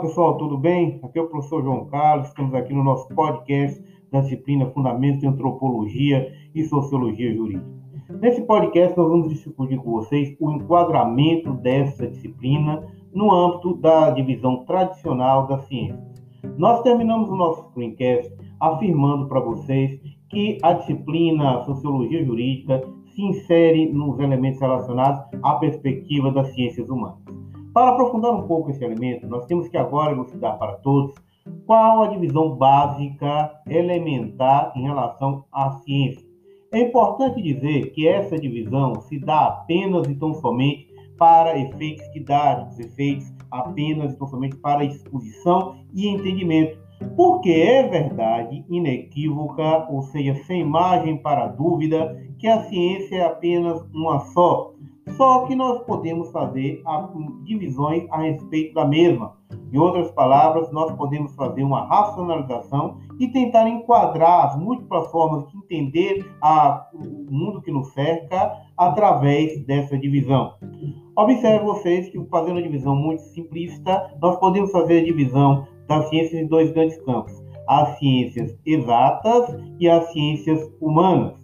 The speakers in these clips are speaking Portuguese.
pessoal, tudo bem? Aqui é o professor João Carlos, estamos aqui no nosso podcast da disciplina Fundamentos de Antropologia e Sociologia Jurídica. Nesse podcast, nós vamos discutir com vocês o enquadramento dessa disciplina no âmbito da divisão tradicional da ciência. Nós terminamos o nosso screencast afirmando para vocês que a disciplina Sociologia Jurídica se insere nos elementos relacionados à perspectiva das ciências humanas. Para aprofundar um pouco esse elemento, nós temos que agora elucidar para todos qual a divisão básica elementar em relação à ciência. É importante dizer que essa divisão se dá apenas e tão somente para efeitos didáticos, efeitos apenas e tão somente para exposição e entendimento, porque é verdade inequívoca, ou seja, sem margem para dúvida, que a ciência é apenas uma só, só que nós podemos fazer divisões a respeito da mesma. Em outras palavras, nós podemos fazer uma racionalização e tentar enquadrar as múltiplas formas de entender a, o mundo que nos cerca através dessa divisão. Observe vocês que, fazendo a divisão muito simplista, nós podemos fazer a divisão das ciências em dois grandes campos: as ciências exatas e as ciências humanas.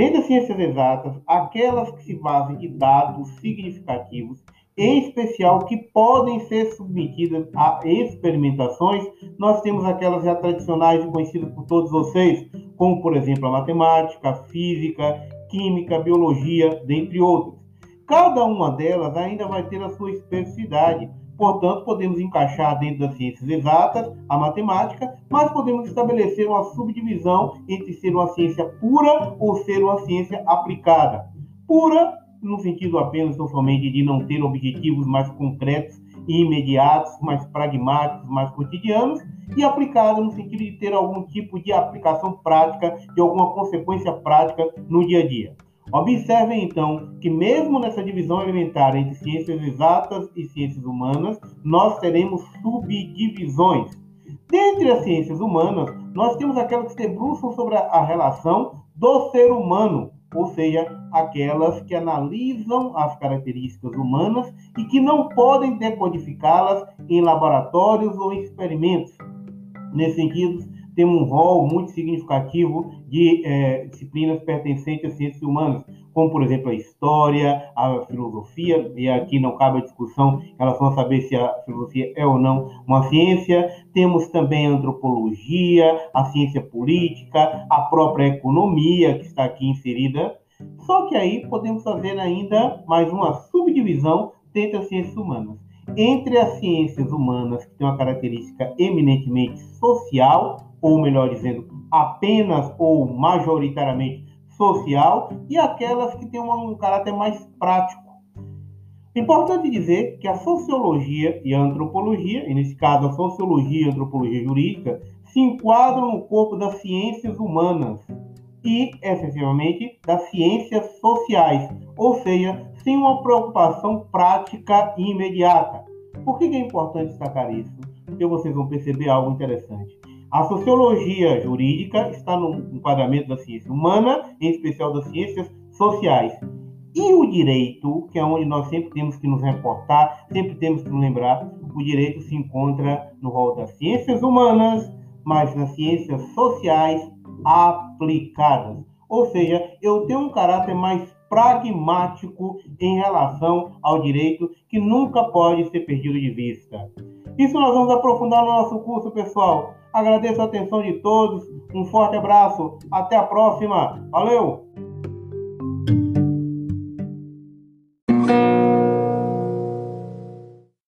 Dentre as ciências exatas, aquelas que se basem de dados significativos, em especial que podem ser submetidas a experimentações, nós temos aquelas já tradicionais e conhecidas por todos vocês, como por exemplo a matemática, a física, química, biologia, dentre outras. Cada uma delas ainda vai ter a sua especificidade, Portanto, podemos encaixar dentro das ciências exatas a matemática, mas podemos estabelecer uma subdivisão entre ser uma ciência pura ou ser uma ciência aplicada. Pura, no sentido apenas não somente de não ter objetivos mais concretos e imediatos, mais pragmáticos, mais cotidianos, e aplicada no sentido de ter algum tipo de aplicação prática, de alguma consequência prática no dia a dia. Observem então que, mesmo nessa divisão elementar entre ciências exatas e ciências humanas, nós teremos subdivisões. Dentre as ciências humanas, nós temos aquelas que debruçam sobre a relação do ser humano, ou seja, aquelas que analisam as características humanas e que não podem decodificá-las em laboratórios ou experimentos. Nesse sentido, tem um rol muito significativo de é, disciplinas pertencentes às ciências humanas, como, por exemplo, a história, a filosofia, e aqui não cabe a discussão em relação a saber se a filosofia é ou não uma ciência. Temos também a antropologia, a ciência política, a própria economia, que está aqui inserida. Só que aí podemos fazer ainda mais uma subdivisão dentro das ciências humanas. Entre as ciências humanas, que têm uma característica eminentemente social, ou melhor dizendo, apenas ou majoritariamente social, e aquelas que têm um caráter mais prático. Importante dizer que a sociologia e a antropologia, e nesse caso a sociologia e a antropologia jurídica, se enquadram no corpo das ciências humanas e, efetivamente, das ciências sociais, ou seja, sem uma preocupação prática e imediata. Por que é importante destacar isso? Porque vocês vão perceber algo interessante. A sociologia jurídica está no enquadramento da ciência humana, em especial das ciências sociais. E o direito, que é onde nós sempre temos que nos reportar, sempre temos que nos lembrar, o direito se encontra no rol das ciências humanas, mas nas ciências sociais aplicadas. Ou seja, eu tenho um caráter mais pragmático em relação ao direito que nunca pode ser perdido de vista. Isso nós vamos aprofundar no nosso curso, pessoal. Agradeço a atenção de todos. Um forte abraço. Até a próxima. Valeu!